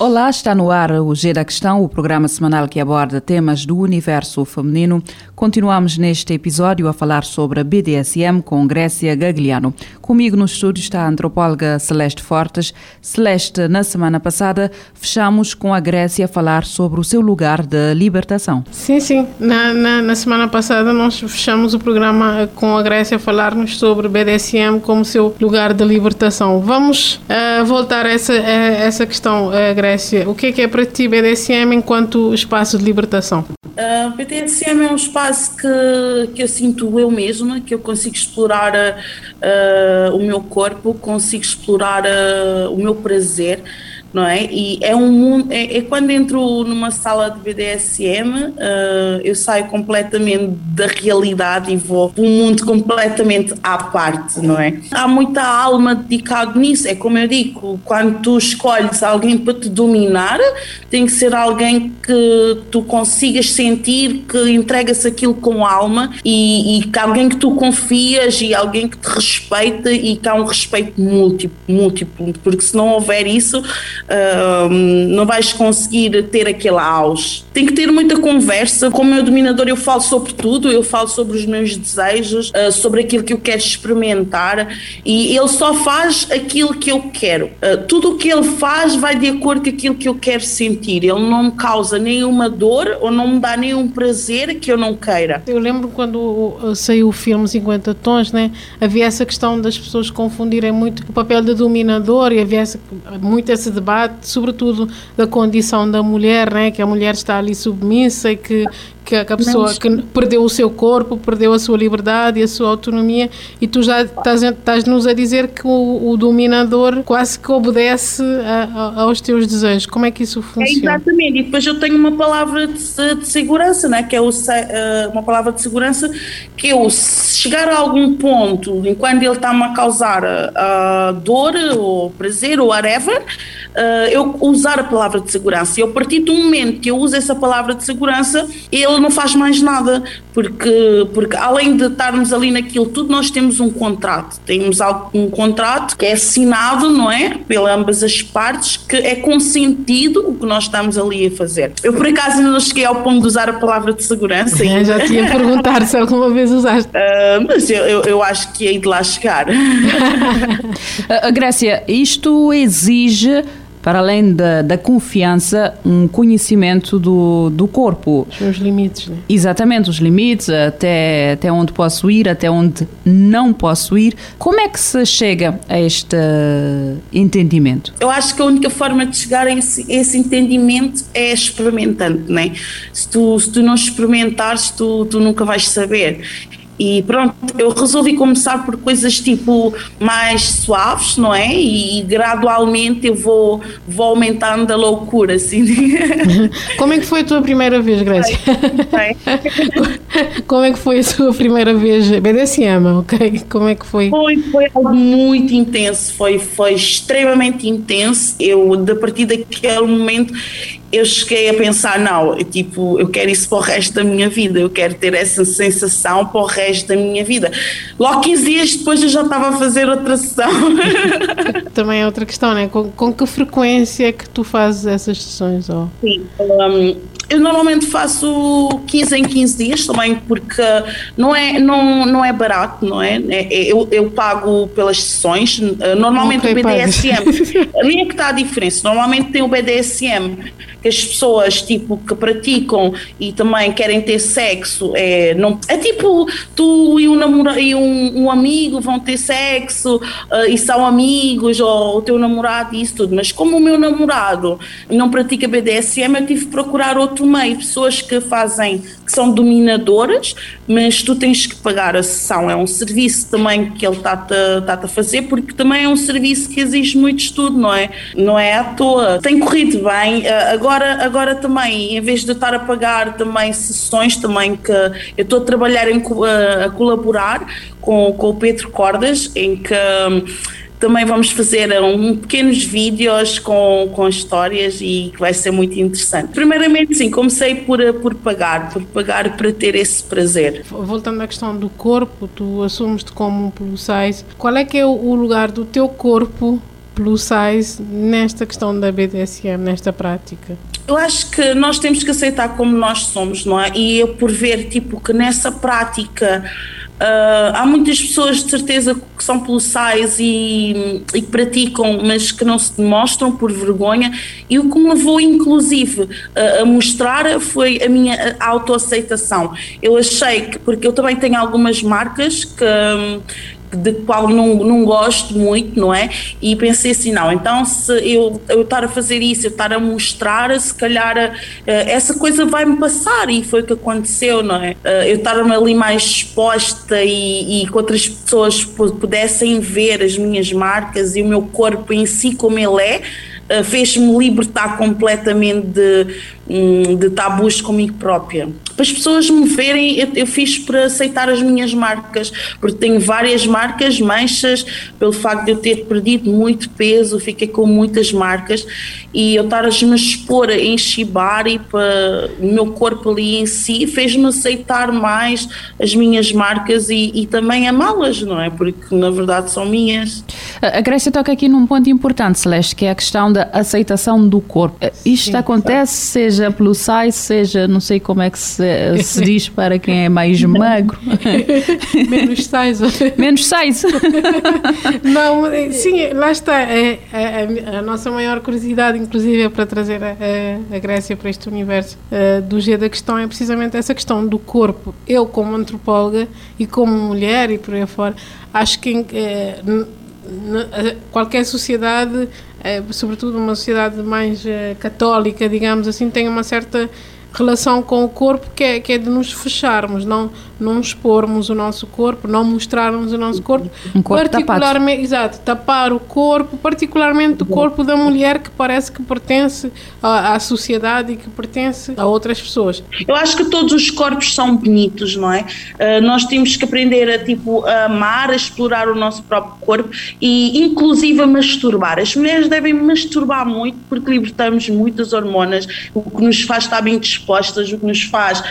Olá, está no ar o G da Questão, o programa semanal que aborda temas do universo feminino. Continuamos neste episódio a falar sobre a BDSM com Grécia Gagliano. Comigo no estúdio está a antropóloga Celeste Fortes. Celeste, na semana passada fechamos com a Grécia a falar sobre o seu lugar de libertação. Sim, sim. Na, na, na semana passada nós fechamos o programa com a Grécia a falar-nos sobre BDSM como seu lugar de libertação. Vamos uh, voltar a essa, a essa questão, uh, Grécia Grécia, o que é que é para ti BDSM enquanto espaço de libertação? Uh, BDSM é um espaço que, que eu sinto eu mesma, que eu consigo explorar uh, o meu corpo, consigo explorar uh, o meu prazer não é? E é um mundo, é, é quando entro numa sala de BDSM, uh, eu saio completamente da realidade e vou para um mundo completamente à parte, não é? Há muita alma dedicada nisso, é como eu digo, quando tu escolhes alguém para te dominar, tem que ser alguém que tu consigas sentir que entrega-se aquilo com alma e, e que alguém que tu confias e alguém que te respeita e que há um respeito múltiplo, múltiplo porque se não houver isso não vais conseguir ter aquele auge. Tem que ter muita conversa. Como meu dominador, eu falo sobre tudo, eu falo sobre os meus desejos, uh, sobre aquilo que eu quero experimentar e ele só faz aquilo que eu quero. Uh, tudo o que ele faz vai de acordo com aquilo que eu quero sentir. Ele não me causa nenhuma dor ou não me dá nenhum prazer que eu não queira. Eu lembro quando saiu o filme 50 Tons, né? havia essa questão das pessoas confundirem muito o papel de dominador e havia essa, muito esse debate sobretudo da condição da mulher, né? que a mulher está ali submissa e que que a, pessoa Mas... que perdeu o seu corpo, perdeu a sua liberdade e a sua autonomia, e tu já estás, estás nos a dizer que o, o dominador quase que obedece a, a, aos teus desejos. Como é que isso funciona? É exatamente, e depois eu tenho uma palavra de, de segurança, né? que é o, uh, uma palavra de segurança que eu, se chegar a algum ponto, enquanto ele está-me a causar uh, dor ou prazer ou whatever, uh, eu usar a palavra de segurança. E a partir do momento que eu uso essa palavra de segurança, ele não faz mais nada, porque, porque além de estarmos ali naquilo tudo, nós temos um contrato. Temos um contrato que é assinado, não é? Pelas ambas as partes, que é consentido o que nós estamos ali a fazer. Eu, por acaso, ainda não cheguei ao ponto de usar a palavra de segurança. É, já tinha a perguntar se alguma vez usaste. Uh, mas eu, eu, eu, acho que hei de lá chegar. Grécia, isto exige para além da, da confiança, um conhecimento do, do corpo. Os seus limites, né? Exatamente, os limites, até, até onde posso ir, até onde não posso ir. Como é que se chega a este entendimento? Eu acho que a única forma de chegar a esse, esse entendimento é experimentando, né? Se tu, se tu não experimentares, tu, tu nunca vais saber. E pronto, eu resolvi começar por coisas tipo mais suaves, não é? E, gradualmente eu vou, vou aumentando a loucura, assim. Como é que foi a tua primeira vez, Grécia? Como é que foi a tua primeira vez? BDSM, ok? Como é que foi? Foi, foi algo muito intenso, foi, foi extremamente intenso. Eu, a partir daquele momento, eu cheguei a pensar, não, eu, tipo, eu quero isso para o resto da minha vida, eu quero ter essa sensação para o resto da minha vida. Logo 15 dias depois eu já estava a fazer outra sessão. Também é outra questão, né? Com, com que frequência é que tu fazes essas sessões? Oh? Sim, um, eu normalmente faço 15 em 15 dias também, porque não é, não, não é barato, não é? é, é eu, eu pago pelas sessões. Normalmente okay, o BDSM, ali é que está a diferença. Normalmente tem o BDSM que as pessoas tipo que praticam e também querem ter sexo é não é tipo tu e um namorado e um, um, amigo vão ter sexo uh, e são amigos ou o teu namorado e isso tudo mas como o meu namorado não pratica BDSM eu tive que procurar outro meio, pessoas que fazem, que são dominadoras, mas tu tens que pagar a sessão, é um serviço também que ele está-te tá a fazer, porque também é um serviço que exige muito estudo, não é? Não é à toa. Tem corrido bem, eh, agora, agora também, em vez de estar a pagar também sessões, também que eu estou a trabalhar em, a, a colaborar com, com o Pedro Cordas, em que também vamos fazer um, pequenos vídeos com, com histórias e que vai ser muito interessante. Primeiramente, sim, comecei por, por pagar, por pagar para ter esse prazer. Voltando à questão do corpo, tu assumes-te como um plus size. Qual é que é o lugar do teu corpo plus size nesta questão da BDSM, nesta prática? Eu acho que nós temos que aceitar como nós somos, não é? E eu por ver, tipo, que nessa prática Uh, há muitas pessoas de certeza que são plus size e, e, que praticam, mas que não se demonstram por vergonha. E o que me levou, inclusive, uh, a mostrar foi a minha autoaceitação. Eu achei que, porque eu também tenho algumas marcas que, de qual não, não gosto muito, não é? E pensei assim, não, então se eu, eu estar a fazer isso, eu estar a mostrar, se calhar uh, essa coisa vai-me passar e foi o que aconteceu, não é? Uh, eu estar ali mais exposta e, e que outras pessoas pudessem ver as minhas marcas e o meu corpo em si como ele é, uh, fez-me libertar completamente de, um, de tabus comigo própria para as pessoas me verem, eu, eu, fiz para aceitar as minhas marcas, porque tenho várias marcas, manchas, pelo facto de eu ter perdido muito peso, fiquei com muitas marcas e eu estar a me expor em shibari para o meu corpo ali em si, fez-me aceitar mais as minhas marcas e, e também amá-las, não é? Porque na verdade são minhas. A Grécia toca aqui num ponto importante, Celeste, que é a questão da aceitação do corpo. Isto Sim, acontece, seja plus size, seja não sei como é que se se diz para quem é mais magro. Menos size. Menos size. Não, sim, lá está. É, é, a nossa maior curiosidade, inclusive, é para trazer a, a, Grécia para este universo uh, do G da questão, é precisamente essa questão do corpo. Eu, como antropóloga e como mulher e por aí fora, acho que uh, qualquer sociedade, sobretudo uma sociedade mais católica, digamos assim, tem uma certa relação com o corpo que é, que é de nos fecharmos, não, não expormos o nosso corpo, não mostrarmos o nosso corpo. Um corpo particularmente, tapado. Exato, tapar o corpo, particularmente o corpo da mulher que parece que pertence à, à, sociedade e que pertence a outras pessoas. Eu acho que todos os corpos são bonitos, não é? Uh, nós temos que aprender a, tipo, a amar, a explorar o nosso próprio corpo e inclusive a masturbar. As mulheres devem masturbar muito porque libertamos muitas hormonas, o que nos faz estar bem dispostas, o que nos faz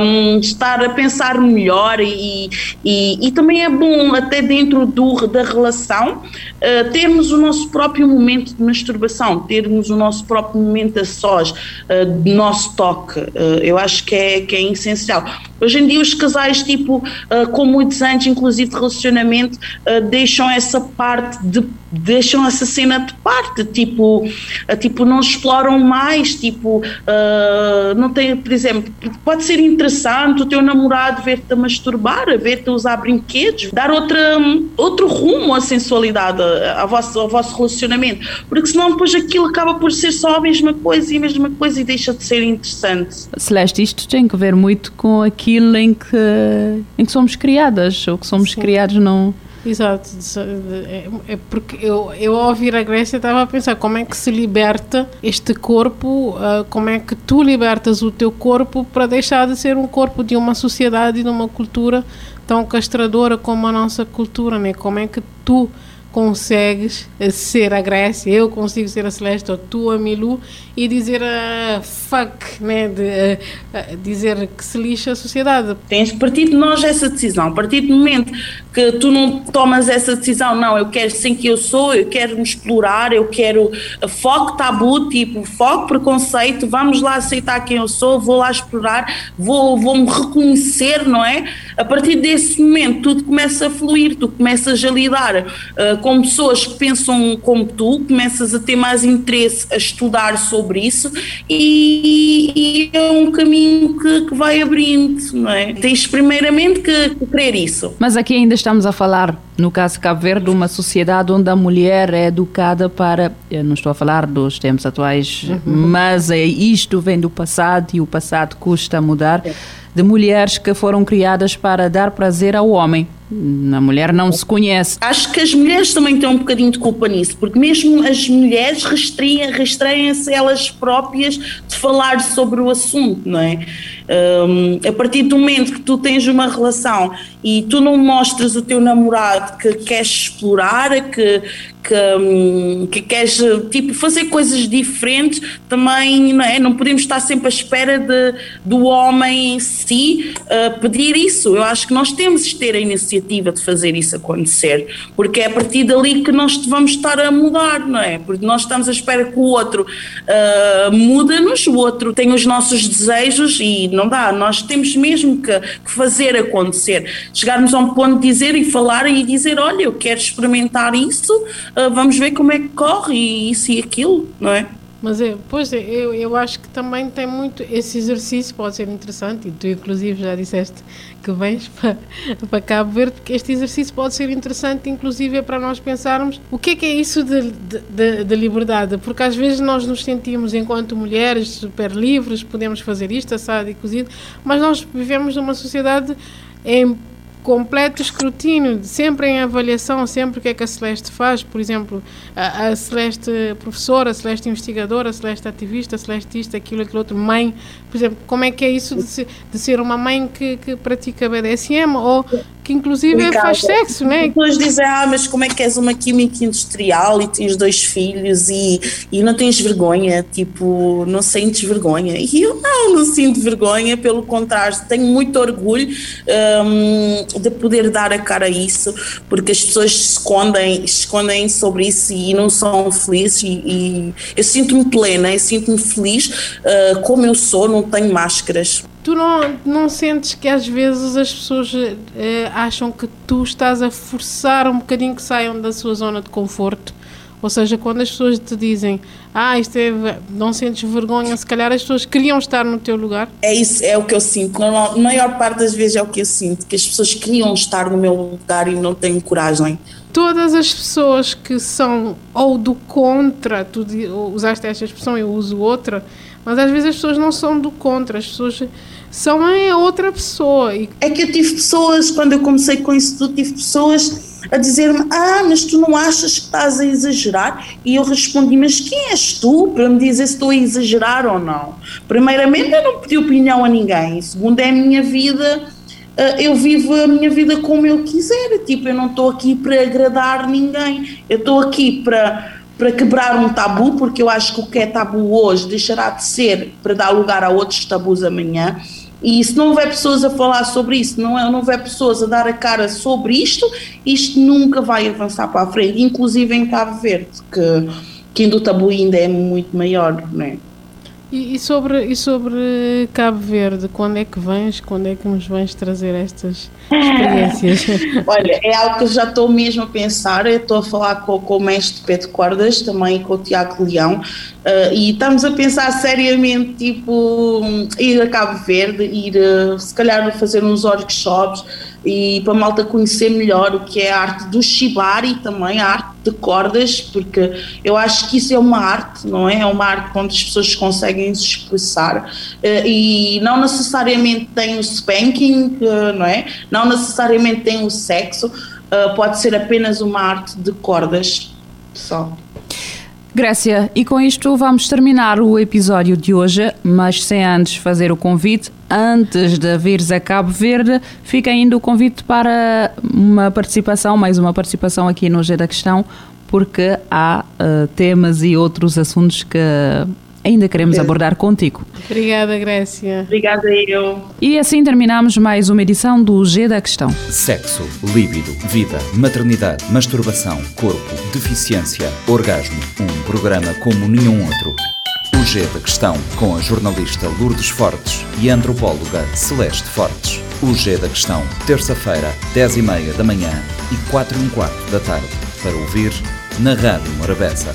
um, estar a pensar melhor e, e, e, também é bom até dentro do, da relação uh, termos o nosso próprio momento de masturbação, termos o nosso próprio momento a sós, uh, nosso toque, uh, eu acho que é, que é essencial. Hoje em dia os casais, tipo, uh, com muitos anos, inclusive de relacionamento, uh, deixam essa parte de deixam essa cena de parte, tipo, uh, tipo não exploram mais, tipo, não tem, por exemplo, pode ser interessante o teu namorado ver-te a masturbar, ver-te a usar brinquedos, dar outra, outro rumo à sensualidade ao vosso, ao vosso relacionamento, porque senão depois aquilo acaba por ser só a mesma coisa e a mesma coisa e deixa de ser interessante. Celeste, isto tem que ver muito com aquilo aquilo em que, em que somos criadas, ou que somos Sim. criados não. Exato, é, é porque eu, eu ao ouvir a Grécia estava a pensar como é que se liberta este corpo, uh, como é que tu libertas o teu corpo para deixar de ser um corpo de uma sociedade e de uma cultura tão castradora como a nossa cultura, né? como é que tu consegues ser a Grécia, eu consigo ser a Celeste ou tu a Milu e dizer uh, fuck, né? De, uh, dizer que se lixa a sociedade. Tens que partir de nós essa decisão, a partir do momento que tu não tomas essa decisão, não, eu quero ser quem eu sou, eu quero me explorar, eu quero foco tabu, tipo, foco preconceito, vamos lá aceitar quem eu sou, vou lá explorar, vou, vou me reconhecer, não é? A partir desse momento tudo começa a fluir, tu começas a lidar com pessoas que pensam como tu, começas a ter mais interesse a estudar sobre isso e, e é um caminho que, que, vai abrindo, não é? Tens primeiramente que, que crer isso. Mas aqui ainda estamos a falar no caso Cabo Verde, uma sociedade onde a mulher é educada para. Eu não estou a falar dos tempos atuais, uhum. mas é, isto vem do passado e o passado custa mudar. É. De mulheres que foram criadas para dar prazer ao homem. A mulher não se conhece. Acho que as mulheres também têm um bocadinho de culpa nisso, porque mesmo as mulheres restreem-se elas próprias de falar sobre o assunto, não é? Um, a partir do momento que tu tens uma relação e tu não mostras o teu namorado que queres explorar, que, que, hum, que queres tipo, fazer coisas diferentes, também não, é? não podemos estar sempre à espera de, do homem em si uh, pedir isso. Eu acho que nós temos de ter a iniciativa de fazer isso acontecer, porque é a partir dali que nós vamos estar a mudar, não é? Porque nós estamos à espera que o outro uh, muda-nos, o outro tem os nossos desejos e não dá. Nós temos mesmo que, que, fazer acontecer. Chegarmos a um ponto de dizer e falar e dizer: olha, eu quero experimentar isso, uh, vamos ver como é que corre e isso e aquilo, não é? Mas é, pois é, eu, eu acho que também tem muito. Esse exercício pode ser interessante, e tu, inclusive, já disseste que vens para, para Cabo Verde, porque este exercício pode ser interessante, inclusive, é para nós pensarmos o que é que é isso de, de, de liberdade, porque às vezes nós nos sentimos, enquanto mulheres, super livres, podemos fazer isto, assado e cozido, mas nós vivemos numa sociedade em completo escrutínio, sempre em avaliação, sempre o que é que a Celeste faz, por exemplo, a, a Celeste professora, a Celeste investigadora, a Celeste ativista, a Celeste isto, aquilo, aquilo outro, mãe, por exemplo, como é que é isso de, se, de ser uma mãe que, que pratica BDSM ou que inclusive Ricardo, faz sexo, né? As pessoas dizem, ah, mas como é que és uma química industrial e tens dois filhos e, e não tens vergonha, tipo, não sentes vergonha? E eu não, não sinto vergonha, pelo contrário, tenho muito orgulho um, de poder dar a cara a isso, porque as pessoas escondem, escondem sobre isso e não são felizes e, e eu sinto-me plena, eu sinto-me feliz uh, como eu sou, não tenho máscaras. Tu não, não sentes que às vezes as pessoas eh, acham que tu estás a forçar um bocadinho que saiam da sua zona de conforto? Ou seja, quando as pessoas te dizem, ah, isto é, não sentes vergonha, se calhar as pessoas queriam estar no teu lugar? É isso, é o que eu sinto. Na maior parte das vezes é o que eu sinto, que as pessoas queriam estar no meu lugar e não têm coragem. Todas as pessoas que são ou do contra, tu usaste esta expressão, eu uso outra, mas às vezes as pessoas não são do contra, as pessoas são a outra pessoa. É que eu tive pessoas, quando eu comecei com isso tudo, tive pessoas a dizer-me: Ah, mas tu não achas que estás a exagerar? E eu respondi: Mas quem és tu para me dizer se estou a exagerar ou não? Primeiramente, eu não pedi opinião a ninguém. Segundo, é a minha vida. Eh, eu vivo a minha vida como eu quiser. Tipo, eu não estou aqui para agradar ninguém. Eu estou aqui para para quebrar um tabu, porque eu acho que o que é tabu hoje deixará de ser para dar lugar a outros tabus amanhã. E se não houver pessoas a falar sobre isso, não, é, não houver pessoas a dar a cara sobre isto, isto nunca vai avançar para a frente, inclusive em Cabo Verde, que, que ainda o tabu ainda é muito maior, não é? E, e, sobre, e sobre Cabo Verde, quando é que vens? Quando é que nos vens trazer estas experiências? Olha, é algo que já estou mesmo a pensar. Estou a falar com, com o mestre Pedro Cordas, também com o Tiago Leão, uh, e estamos a pensar seriamente, tipo, ir a Cabo Verde, ir uh, se calhar fazer uns workshops e para a malta conhecer melhor o que é a arte do shibari também, a arte de cordas, porque eu acho que isso é uma arte, não é? É uma arte onde as pessoas conseguem se expressar eh, e não necessariamente tem o spanking, eh, não é? Não necessariamente tem o sexo, eh, pode ser apenas uma arte de cordas só. Grécia, e com isto vamos terminar o episódio de hoje, mas sem antes fazer o convite. Antes de vires a Cabo Verde, fica ainda o convite para uma participação, mais uma participação aqui no G da Questão, porque há uh, temas e outros assuntos que ainda queremos abordar contigo. Obrigada, Grécia. Obrigada eu. E assim terminamos mais uma edição do G da Questão. Sexo, líbido, vida, maternidade, masturbação, corpo, deficiência, orgasmo. Um programa como nenhum outro. O G da Questão, com a jornalista Lourdes Fortes e a antropóloga Celeste Fortes. O G da Questão, terça-feira, 10 e meia da manhã e 4 e um quarto da tarde para ouvir na Rádio Morabeza.